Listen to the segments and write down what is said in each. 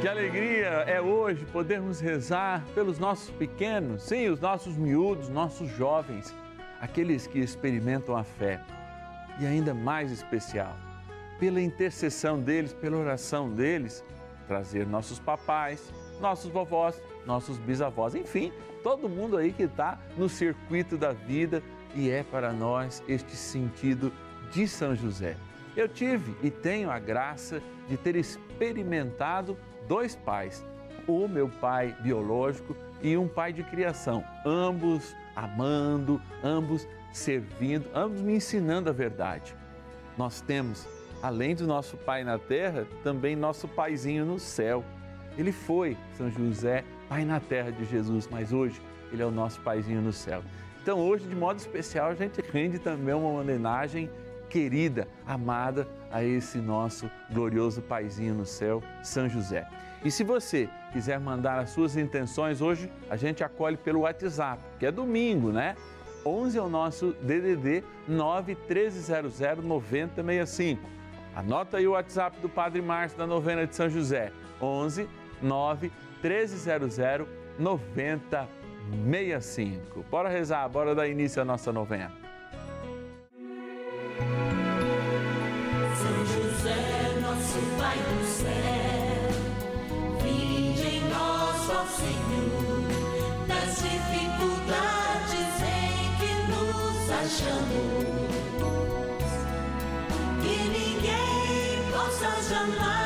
Que alegria é hoje podermos rezar pelos nossos pequenos, sim, os nossos miúdos, nossos jovens, aqueles que experimentam a fé. E ainda mais especial, pela intercessão deles, pela oração deles, trazer nossos papais, nossos vovós, nossos bisavós, enfim, todo mundo aí que está no circuito da vida e é para nós este sentido de São José. Eu tive e tenho a graça de ter experimentado dois pais, o meu pai biológico e um pai de criação, ambos amando, ambos servindo, ambos me ensinando a verdade. Nós temos, além do nosso pai na terra, também nosso paizinho no céu. Ele foi, São José, pai na terra de Jesus, mas hoje ele é o nosso paizinho no céu. Então, hoje, de modo especial, a gente rende também uma homenagem querida, amada a esse nosso glorioso paizinho no céu, São José. E se você quiser mandar as suas intenções hoje, a gente acolhe pelo WhatsApp, que é domingo, né? 11 é o nosso DDD 91300 9065. Anota aí o WhatsApp do Padre Márcio da novena de São José. 11 9 1300 9065. Bora rezar, bora dar início à nossa novena. Nosso Pai do céu, vinde em nós, ó Senhor, das dificuldades em que nos achamos. Que ninguém possa jamais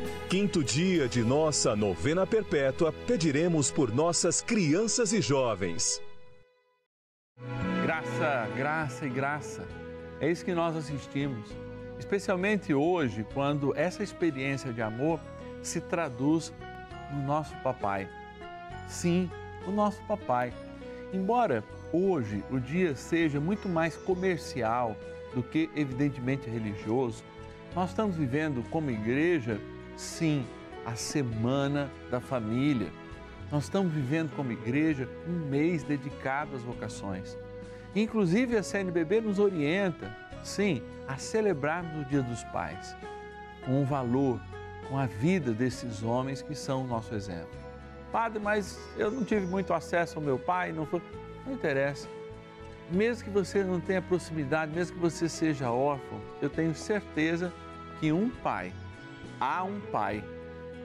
quinto dia de nossa novena perpétua, pediremos por nossas crianças e jovens. Graça, graça e graça. É isso que nós assistimos. Especialmente hoje, quando essa experiência de amor se traduz no nosso papai. Sim, o nosso papai. Embora hoje o dia seja muito mais comercial do que, evidentemente, religioso, nós estamos vivendo como igreja, sim, a semana da família. Nós estamos vivendo como igreja um mês dedicado às vocações. Inclusive a CNBB nos orienta, sim, a celebrarmos o Dia dos Pais, com o valor, com a vida desses homens que são o nosso exemplo. Padre, mas eu não tive muito acesso ao meu pai, não foi. Não interessa. Mesmo que você não tenha proximidade, mesmo que você seja órfão, eu tenho certeza que um pai, há um pai,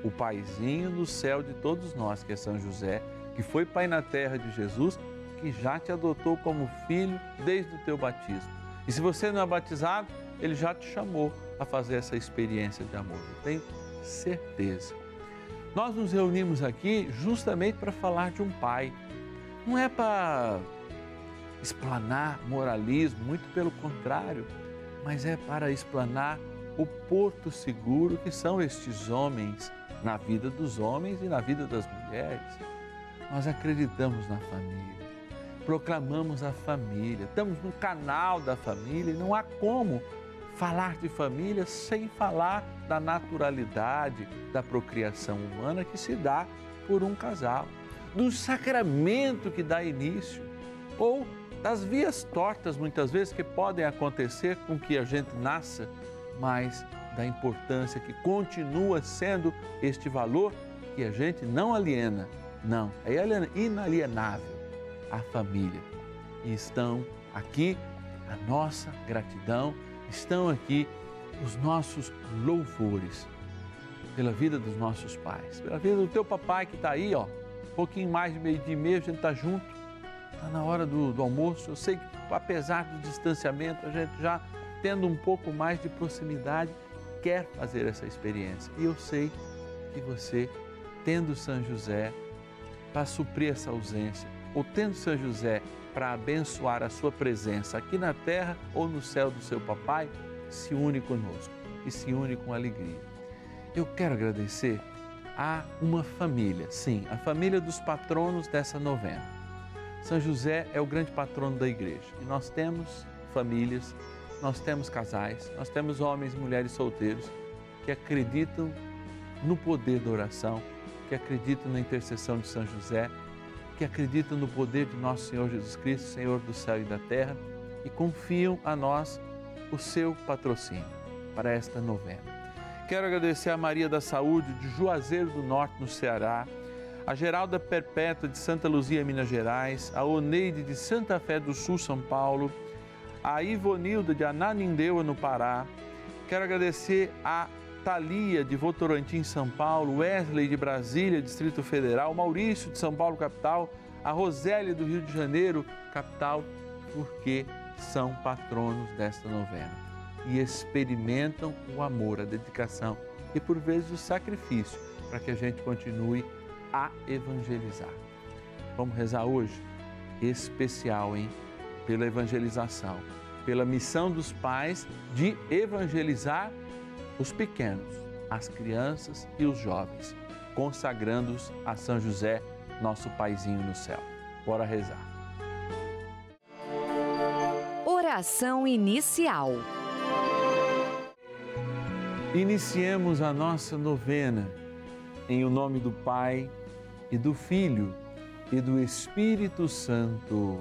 o paizinho do céu de todos nós, que é São José, que foi pai na terra de Jesus, que já te adotou como filho desde o teu batismo. E se você não é batizado, ele já te chamou a fazer essa experiência de amor. Eu tenho certeza. Nós nos reunimos aqui justamente para falar de um pai. Não é para explanar moralismo, muito pelo contrário, mas é para explanar o porto seguro que são estes homens na vida dos homens e na vida das mulheres. Nós acreditamos na família, proclamamos a família, estamos no canal da família e não há como falar de família sem falar da naturalidade da procriação humana que se dá por um casal. do sacramento que dá início, ou das vias tortas, muitas vezes, que podem acontecer com que a gente nasça, mas da importância que continua sendo este valor que a gente não aliena, não, é inalienável a família. E estão aqui a nossa gratidão, estão aqui os nossos louvores pela vida dos nossos pais, pela vida do teu papai que está aí, ó, um pouquinho mais de meio dia e meio, a gente está junto, está na hora do, do almoço. Eu sei que apesar do distanciamento, a gente já tendo um pouco mais de proximidade, quer fazer essa experiência. E eu sei que você, tendo São José para suprir essa ausência, ou tendo São José para abençoar a sua presença aqui na terra ou no céu do seu papai, se une conosco e se une com alegria. Eu quero agradecer a uma família, sim, a família dos patronos dessa novena. São José é o grande patrono da igreja e nós temos famílias, nós temos casais, nós temos homens e mulheres solteiros que acreditam no poder da oração, que acreditam na intercessão de São José, que acreditam no poder de nosso Senhor Jesus Cristo, Senhor do céu e da terra, e confiam a nós o seu patrocínio para esta novena. Quero agradecer a Maria da Saúde de Juazeiro do Norte, no Ceará, a Geralda Perpétua de Santa Luzia, Minas Gerais, a Oneide de Santa Fé do Sul, São Paulo, a Ivonilda de Ananindeua, no Pará. Quero agradecer a Thalia de Votorantim, São Paulo, Wesley de Brasília, Distrito Federal, Maurício de São Paulo, capital, a Rosélia do Rio de Janeiro, capital, porque são patronos desta novena e experimentam o amor, a dedicação e por vezes o sacrifício para que a gente continue a evangelizar. Vamos rezar hoje? Especial, hein? Pela evangelização, pela missão dos pais de evangelizar os pequenos, as crianças e os jovens, consagrando-os a São José, nosso paizinho no céu. Bora rezar. Oração inicial. Iniciemos a nossa novena em o nome do Pai e do Filho e do Espírito Santo.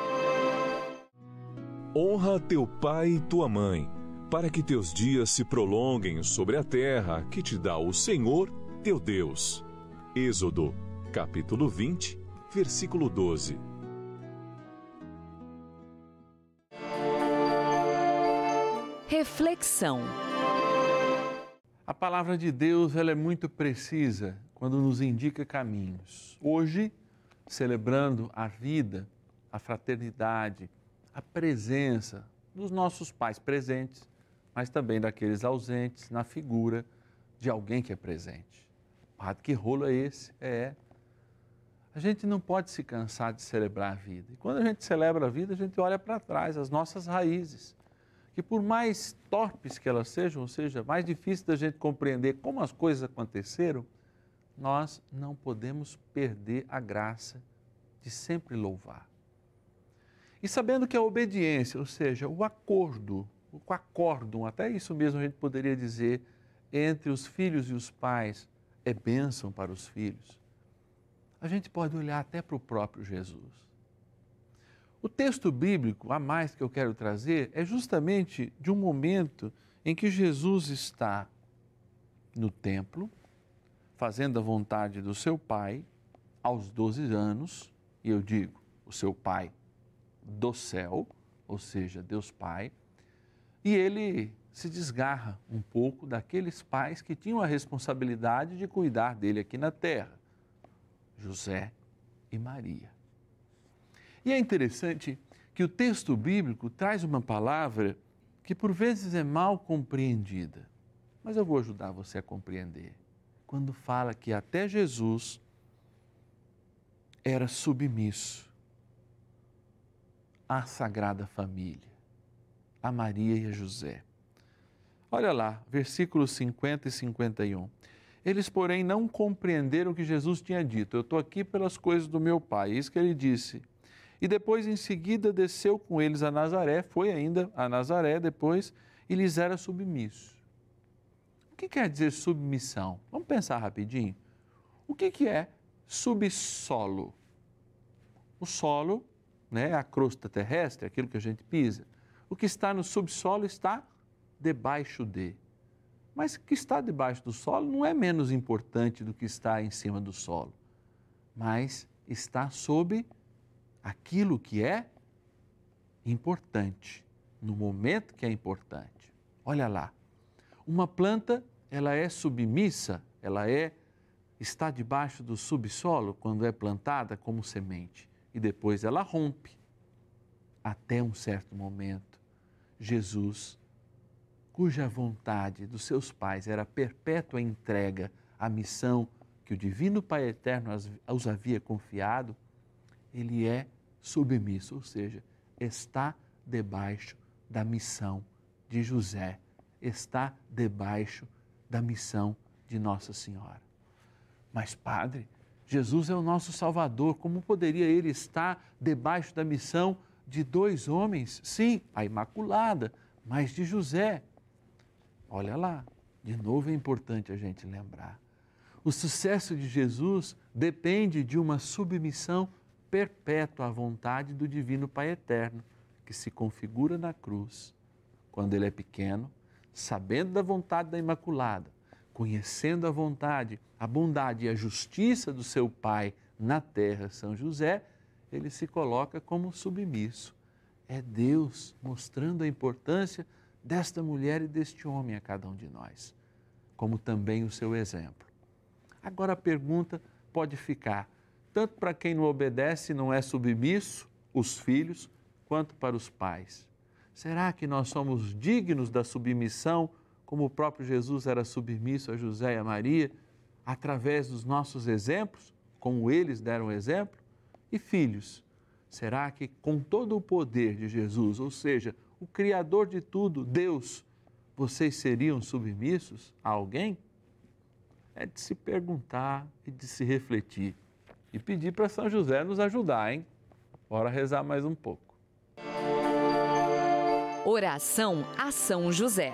Honra teu pai e tua mãe para que teus dias se prolonguem sobre a terra que te dá o Senhor teu Deus. Êxodo, capítulo 20, versículo 12. Reflexão. A palavra de Deus ela é muito precisa quando nos indica caminhos. Hoje, celebrando a vida, a fraternidade, a presença dos nossos pais presentes, mas também daqueles ausentes na figura de alguém que é presente. Padre, que rolo é esse? É. A gente não pode se cansar de celebrar a vida. E quando a gente celebra a vida, a gente olha para trás, as nossas raízes que por mais torpes que elas sejam, ou seja, mais difícil da gente compreender como as coisas aconteceram, nós não podemos perder a graça de sempre louvar. E sabendo que a obediência, ou seja, o acordo, o acórdão, até isso mesmo a gente poderia dizer, entre os filhos e os pais, é bênção para os filhos, a gente pode olhar até para o próprio Jesus. O texto bíblico, a mais que eu quero trazer, é justamente de um momento em que Jesus está no templo, fazendo a vontade do seu Pai, aos 12 anos, e eu digo, o seu Pai do céu, ou seja, Deus Pai, e ele se desgarra um pouco daqueles pais que tinham a responsabilidade de cuidar dele aqui na terra, José e Maria. E é interessante que o texto bíblico traz uma palavra que por vezes é mal compreendida, mas eu vou ajudar você a compreender. Quando fala que até Jesus era submisso à Sagrada Família, a Maria e a José. Olha lá, versículos 50 e 51. Eles, porém, não compreenderam o que Jesus tinha dito. Eu estou aqui pelas coisas do meu Pai. Isso que ele disse e depois em seguida desceu com eles a Nazaré, foi ainda a Nazaré depois e lhes era submisso. O que quer dizer submissão? Vamos pensar rapidinho. O que, que é subsolo? O solo, né, a crosta terrestre, aquilo que a gente pisa. O que está no subsolo está debaixo de. Mas o que está debaixo do solo não é menos importante do que está em cima do solo, mas está sob aquilo que é importante, no momento que é importante. Olha lá, uma planta, ela é submissa, ela é está debaixo do subsolo quando é plantada como semente e depois ela rompe. Até um certo momento, Jesus, cuja vontade dos seus pais era perpétua entrega à missão que o Divino Pai Eterno os havia confiado, ele é submisso, ou seja, está debaixo da missão de José, está debaixo da missão de Nossa Senhora. Mas, Padre, Jesus é o nosso Salvador, como poderia ele estar debaixo da missão de dois homens? Sim, a Imaculada, mas de José. Olha lá, de novo é importante a gente lembrar. O sucesso de Jesus depende de uma submissão perpétua à vontade do Divino Pai Eterno, que se configura na cruz quando ele é pequeno, sabendo da vontade da Imaculada, conhecendo a vontade, a bondade e a justiça do seu Pai na terra, São José, ele se coloca como submisso. É Deus mostrando a importância desta mulher e deste homem a cada um de nós, como também o seu exemplo. Agora a pergunta pode ficar: tanto para quem não obedece e não é submisso, os filhos, quanto para os pais. Será que nós somos dignos da submissão, como o próprio Jesus era submisso a José e a Maria, através dos nossos exemplos, como eles deram exemplo? E filhos, será que com todo o poder de Jesus, ou seja, o Criador de tudo, Deus, vocês seriam submissos a alguém? É de se perguntar e de se refletir e pedir para São José nos ajudar, hein? Bora rezar mais um pouco. Oração a São José.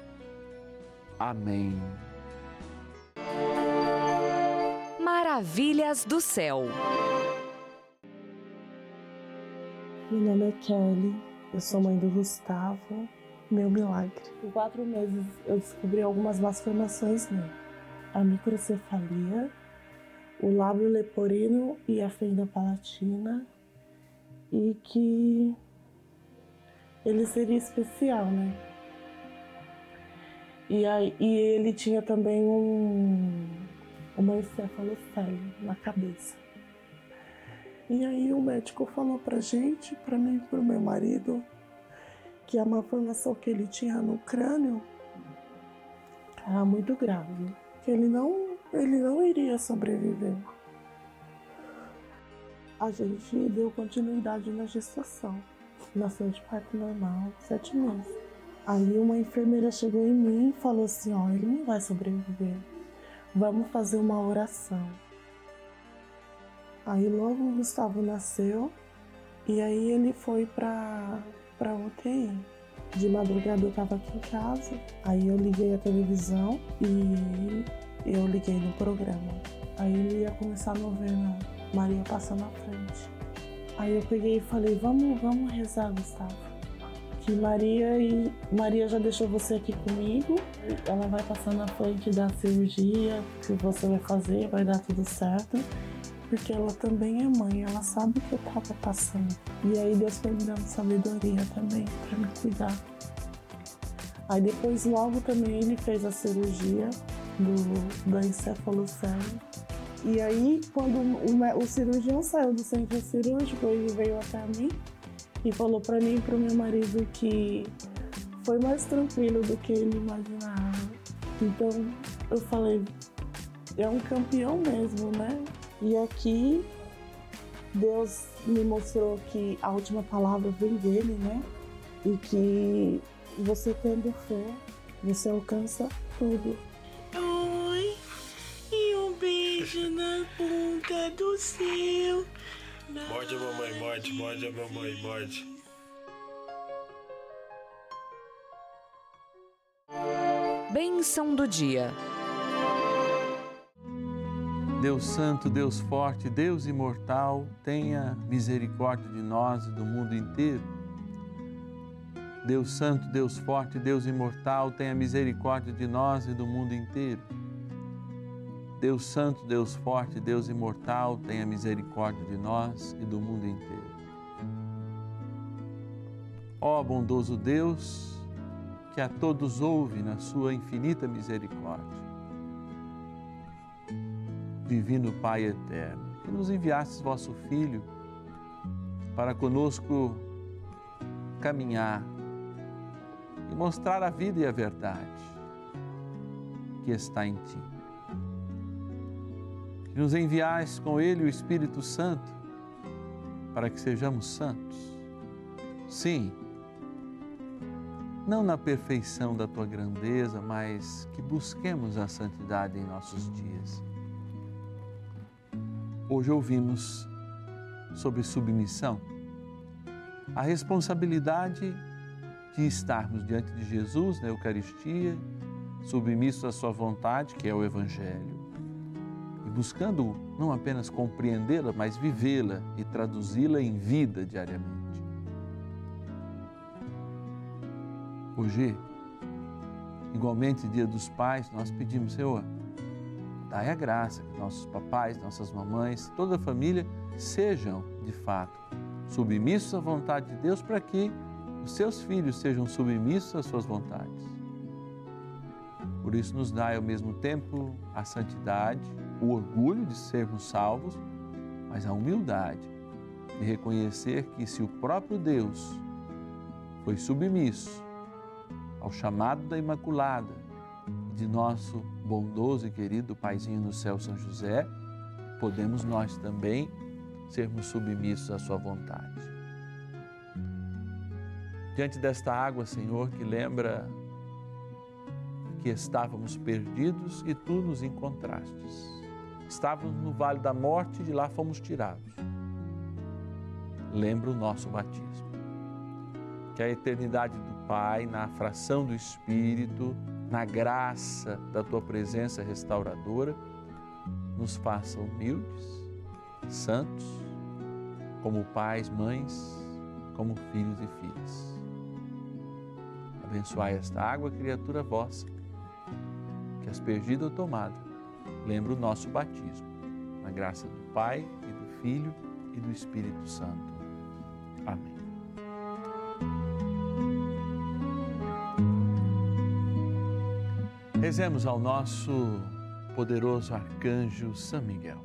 Amém. Maravilhas do céu. Meu nome é Kelly, eu sou mãe do Gustavo, meu milagre. Em quatro meses eu descobri algumas malformações nele. A microcefalia, o lábio leporino e a fenda palatina e que ele seria especial, né? E, aí, e ele tinha também um, uma encefalocele na cabeça. E aí o médico falou pra gente, pra mim e pro meu marido, que a malformação que ele tinha no crânio era muito grave, que ele não ele não iria sobreviver. A gente deu continuidade na gestação. Nasceu de parto normal, sete meses. Aí uma enfermeira chegou em mim e falou assim, ó, ele não vai sobreviver. Vamos fazer uma oração. Aí logo o Gustavo nasceu e aí ele foi pra, pra UTI. De madrugada eu tava aqui em casa, aí eu liguei a televisão e eu liguei no programa. Aí ele ia começar a novena, Maria passa na frente. Aí eu peguei e falei, vamos, vamos rezar, Gustavo. Que Maria e Maria já deixou você aqui comigo. Ela vai passar na frente da cirurgia que você vai fazer, vai dar tudo certo. Porque ela também é mãe, ela sabe o que eu tava passando. E aí Deus foi me dando sabedoria também para me cuidar. Aí depois logo também ele fez a cirurgia do, da encefalocele. E aí, quando o, o, cirurgião saiu do centro cirúrgico, ele veio até mim e falou para mim e para o meu marido que foi mais tranquilo do que ele imaginava. Então, eu falei, é um campeão mesmo, né? E aqui, Deus me mostrou que a última palavra vem dele, né? E que você tendo fé, você alcança tudo. beijo na bunda do seu. Morde a mamãe, morde, morde a mamãe, morde. Bênção do dia. Deus Santo, Deus Forte, Deus Imortal, tenha misericórdia de nós e do mundo inteiro. Deus Santo, Deus Forte, Deus Imortal, tenha misericórdia de nós e do mundo inteiro. Deus Santo, Deus Forte, Deus Imortal, tenha misericórdia de nós e do mundo inteiro. Ó bondoso Deus, que a todos ouve na sua infinita misericórdia. Divino Pai eterno, que nos enviastes vosso Filho para conosco caminhar e mostrar a vida e a verdade que está em Ti que nos enviais com Ele o Espírito Santo para que sejamos santos. Sim, não na perfeição da tua grandeza, mas que busquemos a santidade em nossos dias. Hoje ouvimos sobre submissão, a responsabilidade de estarmos diante de Jesus na Eucaristia, submissos à Sua vontade, que é o Evangelho, e buscando não apenas compreendê-la, mas vivê-la e traduzi-la em vida diariamente. Hoje, igualmente, Dia dos Pais, nós pedimos, Senhor, dai a graça que nossos papais, nossas mamães, toda a família sejam, de fato, submissos à vontade de Deus para que os seus filhos sejam submissos às suas vontades. Por isso, nos dá ao mesmo tempo a santidade, o orgulho de sermos salvos, mas a humildade de reconhecer que se o próprio Deus foi submisso ao chamado da Imaculada, de nosso bondoso e querido Paizinho no céu, São José, podemos nós também sermos submissos à Sua vontade. Diante desta água, Senhor, que lembra que estávamos perdidos e tu nos encontrastes. Estávamos no vale da morte e de lá fomos tirados. Lembra o nosso batismo. Que a eternidade do Pai, na fração do Espírito, na graça da tua presença restauradora, nos faça humildes, santos, como pais, mães, como filhos e filhas. Abençoai esta água, criatura vossa, que aspergida ou tomada, lembra o nosso batismo, na graça do Pai e do Filho e do Espírito Santo. Amém. Rezemos ao nosso poderoso arcanjo São Miguel.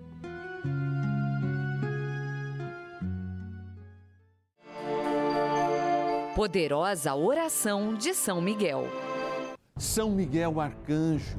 Poderosa oração de São Miguel. São Miguel arcanjo,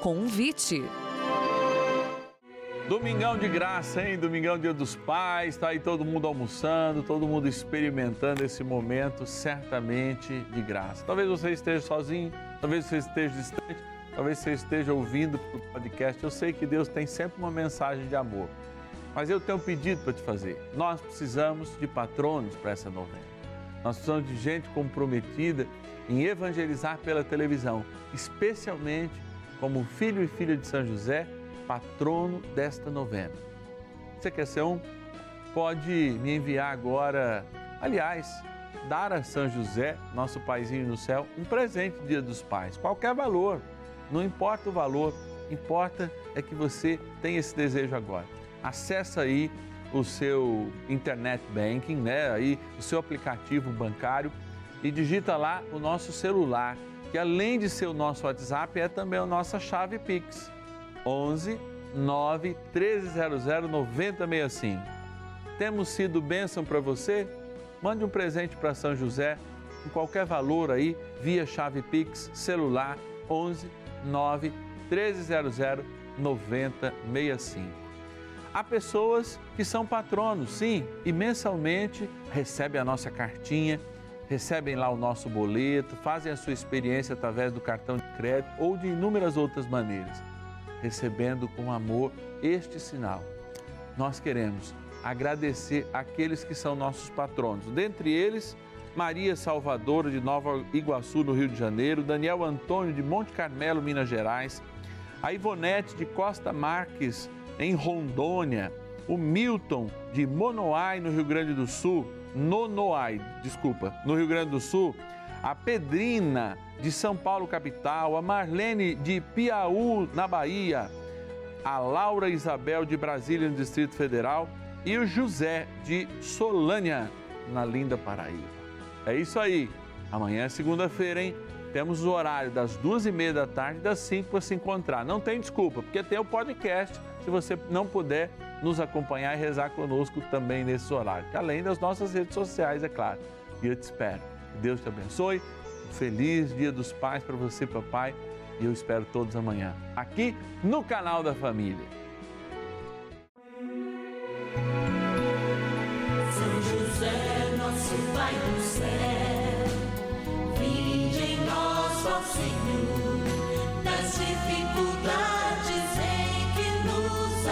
Convite. Domingão de graça, hein? Domingão Dia dos Pais, tá aí todo mundo almoçando, todo mundo experimentando esse momento certamente de graça. Talvez você esteja sozinho, talvez você esteja distante, talvez você esteja ouvindo o podcast. Eu sei que Deus tem sempre uma mensagem de amor. Mas eu tenho um pedido para te fazer. Nós precisamos de patronos para essa novena. Nós precisamos de gente comprometida em evangelizar pela televisão, especialmente como filho e filha de São José, patrono desta novena. Você quer ser um? Pode me enviar agora, aliás, dar a São José, nosso paizinho no céu, um presente Dia dos Pais, qualquer valor, não importa o valor, importa é que você tenha esse desejo agora. Acesse aí o seu internet banking, né? Aí o seu aplicativo bancário e digita lá o nosso celular, que além de ser o nosso WhatsApp, é também a nossa chave Pix. 11 9 1300 9065. Temos sido bênção para você? Mande um presente para São José, em qualquer valor aí, via chave Pix, celular 11 9 1300 9065. Há pessoas que são patronos, sim, e mensalmente recebem a nossa cartinha, recebem lá o nosso boleto, fazem a sua experiência através do cartão de crédito ou de inúmeras outras maneiras, recebendo com amor este sinal. Nós queremos agradecer aqueles que são nossos patronos, dentre eles, Maria Salvadora de Nova Iguaçu, no Rio de Janeiro, Daniel Antônio de Monte Carmelo, Minas Gerais, a Ivonete de Costa Marques, em Rondônia, o Milton de Monoai, no Rio Grande do Sul, Nonoai, desculpa, no Rio Grande do Sul, a Pedrina de São Paulo capital, a Marlene de Piauí na Bahia, a Laura Isabel de Brasília no Distrito Federal e o José de Solânia na linda Paraíba. É isso aí. Amanhã é segunda-feira, hein? Temos o horário das duas e meia da tarde das cinco para se encontrar. Não tem desculpa, porque tem o podcast. Se você não puder nos acompanhar e rezar conosco também nesse horário, além das nossas redes sociais, é claro. E eu te espero. Deus te abençoe. Um feliz Dia dos Pais para você, papai. E eu espero todos amanhã, aqui no canal da Família. São José, nosso Pai do céu, vinde em nós, ó Senhor, das dificuldades que